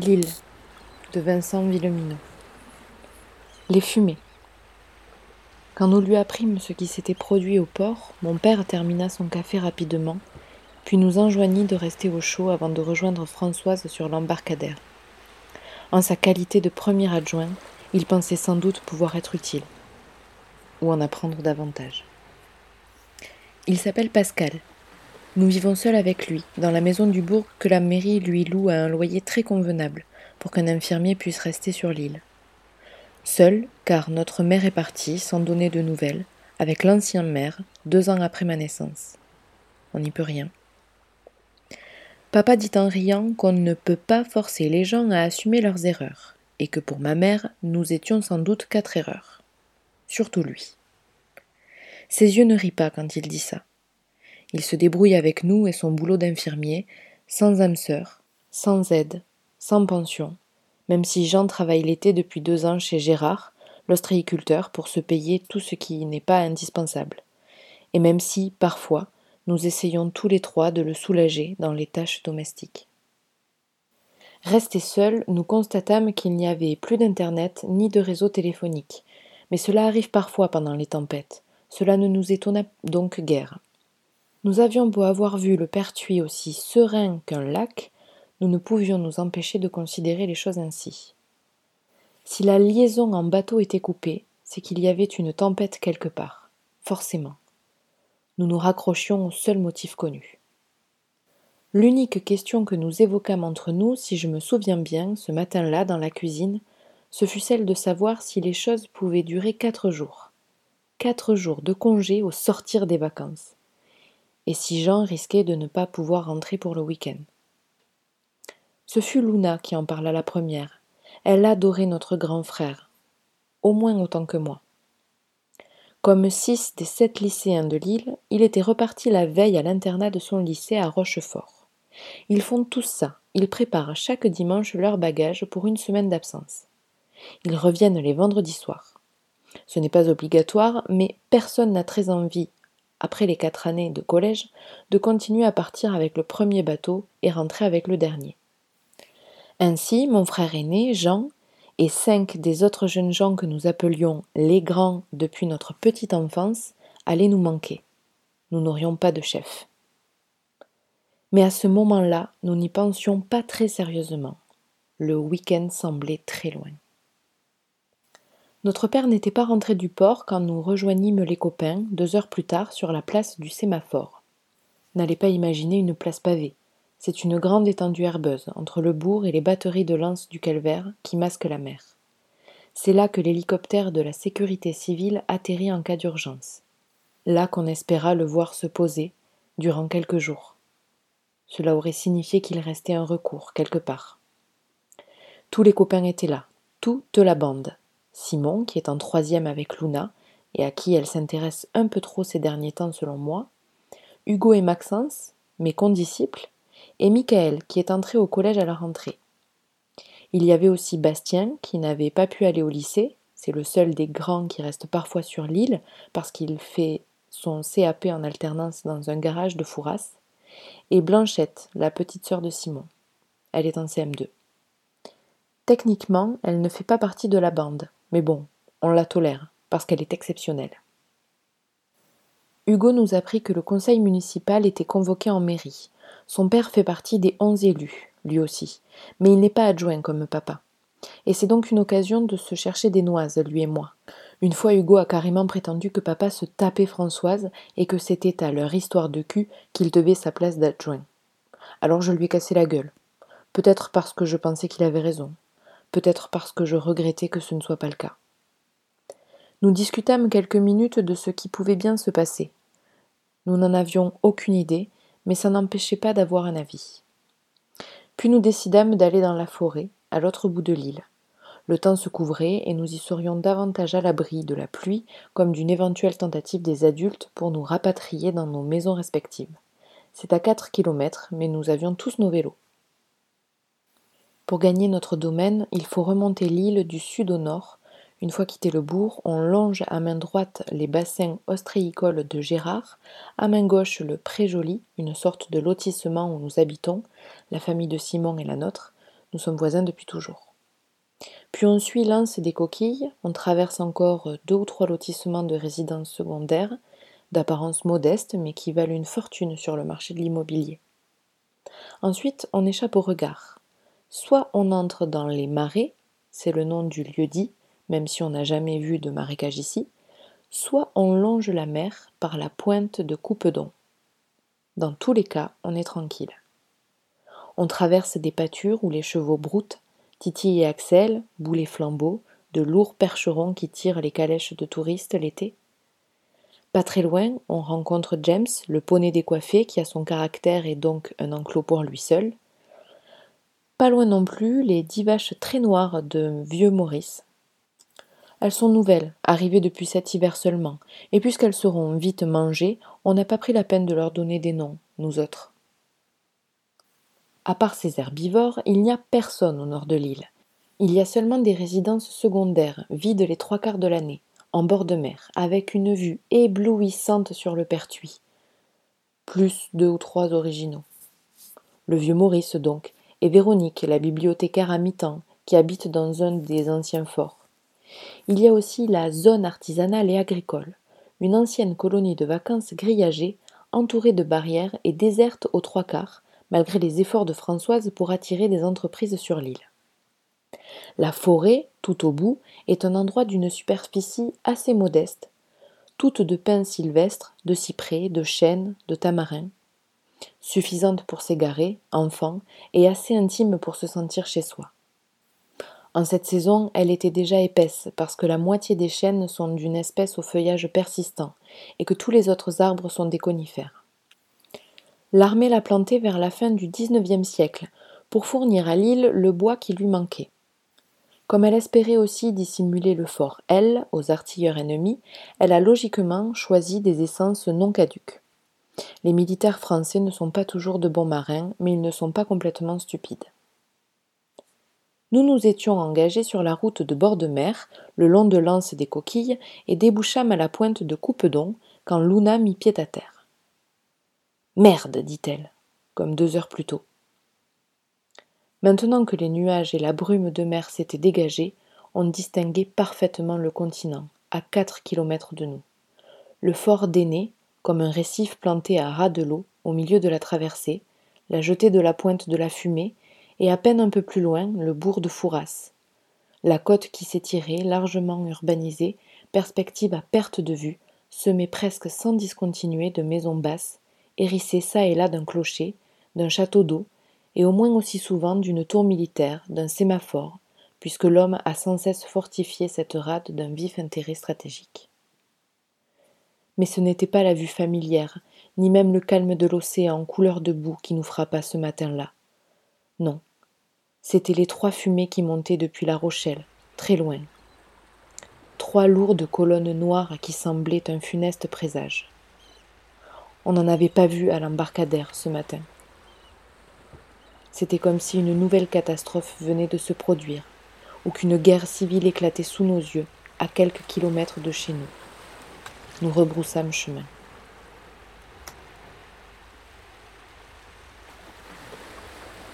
L'île de Vincent Villeminot. Les fumées. Quand nous lui apprîmes ce qui s'était produit au port, mon père termina son café rapidement, puis nous enjoignit de rester au chaud avant de rejoindre Françoise sur l'embarcadère. En sa qualité de premier adjoint, il pensait sans doute pouvoir être utile, ou en apprendre davantage. Il s'appelle Pascal, nous vivons seuls avec lui, dans la maison du bourg que la mairie lui loue à un loyer très convenable, pour qu'un infirmier puisse rester sur l'île. Seul, car notre mère est partie, sans donner de nouvelles, avec l'ancien maire, deux ans après ma naissance. On n'y peut rien. Papa dit en riant qu'on ne peut pas forcer les gens à assumer leurs erreurs, et que pour ma mère, nous étions sans doute quatre erreurs. Surtout lui. Ses yeux ne rient pas quand il dit ça. Il se débrouille avec nous et son boulot d'infirmier, sans âme sœur, sans aide, sans pension, même si Jean travaille l'été depuis deux ans chez Gérard, l'ostréiculteur, pour se payer tout ce qui n'est pas indispensable. Et même si, parfois, nous essayons tous les trois de le soulager dans les tâches domestiques. Restés seuls, nous constatâmes qu'il n'y avait plus d'Internet ni de réseau téléphonique. Mais cela arrive parfois pendant les tempêtes. Cela ne nous étonna donc guère. Nous avions beau avoir vu le Pertuis aussi serein qu'un lac, nous ne pouvions nous empêcher de considérer les choses ainsi. Si la liaison en bateau était coupée, c'est qu'il y avait une tempête quelque part, forcément. Nous nous raccrochions au seul motif connu. L'unique question que nous évoquâmes entre nous, si je me souviens bien, ce matin-là dans la cuisine, ce fut celle de savoir si les choses pouvaient durer quatre jours. Quatre jours de congé au sortir des vacances et si Jean risquait de ne pas pouvoir rentrer pour le week-end. Ce fut Luna qui en parla la première. Elle adorait notre grand frère, au moins autant que moi. Comme six des sept lycéens de Lille, il était reparti la veille à l'internat de son lycée à Rochefort. Ils font tous ça, ils préparent chaque dimanche leurs bagages pour une semaine d'absence. Ils reviennent les vendredis soirs. Ce n'est pas obligatoire, mais personne n'a très envie après les quatre années de collège, de continuer à partir avec le premier bateau et rentrer avec le dernier. Ainsi, mon frère aîné, Jean, et cinq des autres jeunes gens que nous appelions les grands depuis notre petite enfance allaient nous manquer. Nous n'aurions pas de chef. Mais à ce moment-là, nous n'y pensions pas très sérieusement. Le week-end semblait très loin. Notre père n'était pas rentré du port quand nous rejoignîmes les copains, deux heures plus tard, sur la place du sémaphore. N'allez pas imaginer une place pavée. C'est une grande étendue herbeuse, entre le bourg et les batteries de lances du calvaire qui masquent la mer. C'est là que l'hélicoptère de la sécurité civile atterrit en cas d'urgence. Là qu'on espéra le voir se poser, durant quelques jours. Cela aurait signifié qu'il restait un recours quelque part. Tous les copains étaient là, toute la bande, Simon, qui est en troisième avec Luna, et à qui elle s'intéresse un peu trop ces derniers temps selon moi, Hugo et Maxence, mes condisciples, et Michael, qui est entré au collège à la rentrée. Il y avait aussi Bastien, qui n'avait pas pu aller au lycée, c'est le seul des grands qui reste parfois sur l'île, parce qu'il fait son CAP en alternance dans un garage de Fouras, et Blanchette, la petite sœur de Simon. Elle est en CM2. Techniquement, elle ne fait pas partie de la bande, mais bon, on la tolère, parce qu'elle est exceptionnelle. Hugo nous apprit que le conseil municipal était convoqué en mairie. Son père fait partie des onze élus, lui aussi, mais il n'est pas adjoint comme papa. Et c'est donc une occasion de se chercher des noises, lui et moi. Une fois Hugo a carrément prétendu que papa se tapait Françoise et que c'était à leur histoire de cul qu'il devait sa place d'adjoint. Alors je lui ai cassé la gueule. Peut-être parce que je pensais qu'il avait raison peut-être parce que je regrettais que ce ne soit pas le cas. Nous discutâmes quelques minutes de ce qui pouvait bien se passer. Nous n'en avions aucune idée, mais ça n'empêchait pas d'avoir un avis. Puis nous décidâmes d'aller dans la forêt, à l'autre bout de l'île. Le temps se couvrait et nous y serions davantage à l'abri de la pluie comme d'une éventuelle tentative des adultes pour nous rapatrier dans nos maisons respectives. C'est à quatre kilomètres, mais nous avions tous nos vélos. Pour gagner notre domaine, il faut remonter l'île du sud au nord. Une fois quitté le bourg, on longe à main droite les bassins ostréicoles de Gérard, à main gauche le Pré Joli, une sorte de lotissement où nous habitons, la famille de Simon et la nôtre, nous sommes voisins depuis toujours. Puis on suit l'anse des coquilles, on traverse encore deux ou trois lotissements de résidences secondaires, d'apparence modeste mais qui valent une fortune sur le marché de l'immobilier. Ensuite, on échappe au regard. Soit on entre dans les marais, c'est le nom du lieu dit, même si on n'a jamais vu de marécage ici, soit on longe la mer par la pointe de Coupedon. Dans tous les cas, on est tranquille. On traverse des pâtures où les chevaux broutent, Titi et Axel, boulets flambeaux, de lourds percherons qui tirent les calèches de touristes l'été. Pas très loin, on rencontre James, le poney décoiffé qui a son caractère et donc un enclos pour lui seul. Pas loin non plus, les dix vaches très noires de vieux Maurice. Elles sont nouvelles, arrivées depuis cet hiver seulement, et puisqu'elles seront vite mangées, on n'a pas pris la peine de leur donner des noms, nous autres. À part ces herbivores, il n'y a personne au nord de l'île. Il y a seulement des résidences secondaires, vides les trois quarts de l'année, en bord de mer, avec une vue éblouissante sur le Pertuis. Plus deux ou trois originaux. Le vieux Maurice, donc, et Véronique, la bibliothécaire à mi-temps, qui habite dans un des anciens forts. Il y a aussi la zone artisanale et agricole, une ancienne colonie de vacances grillagée, entourée de barrières et déserte aux trois quarts, malgré les efforts de Françoise pour attirer des entreprises sur l'île. La forêt, tout au bout, est un endroit d'une superficie assez modeste, toute de pins sylvestres, de cyprès, de chênes, de tamarins, suffisante pour s'égarer, enfant, et assez intime pour se sentir chez soi. En cette saison, elle était déjà épaisse, parce que la moitié des chênes sont d'une espèce au feuillage persistant, et que tous les autres arbres sont des conifères. L'armée l'a plantée vers la fin du XIXe siècle, pour fournir à l'île le bois qui lui manquait. Comme elle espérait aussi dissimuler le fort L aux artilleurs ennemis, elle a logiquement choisi des essences non caduques. Les militaires français ne sont pas toujours de bons marins, mais ils ne sont pas complètement stupides. Nous nous étions engagés sur la route de bord de mer, le long de l'anse des coquilles, et débouchâmes à la pointe de Coupedon, quand Luna mit pied à terre. Merde, dit-elle, comme deux heures plus tôt. Maintenant que les nuages et la brume de mer s'étaient dégagés, on distinguait parfaitement le continent, à quatre kilomètres de nous. Le fort d'Aîné, comme un récif planté à ras de l'eau, au milieu de la traversée, la jetée de la pointe de la fumée, et à peine un peu plus loin le bourg de Fouras. La côte qui s'étirait, largement urbanisée, perspective à perte de vue, semée presque sans discontinuer de maisons basses, hérissées çà et là d'un clocher, d'un château d'eau, et au moins aussi souvent d'une tour militaire, d'un sémaphore, puisque l'homme a sans cesse fortifié cette rade d'un vif intérêt stratégique. Mais ce n'était pas la vue familière, ni même le calme de l'océan couleur de boue qui nous frappa ce matin-là. Non, c'étaient les trois fumées qui montaient depuis La Rochelle, très loin. Trois lourdes colonnes noires qui semblaient un funeste présage. On n'en avait pas vu à l'embarcadère ce matin. C'était comme si une nouvelle catastrophe venait de se produire, ou qu'une guerre civile éclatait sous nos yeux, à quelques kilomètres de chez nous. Nous rebroussâmes chemin.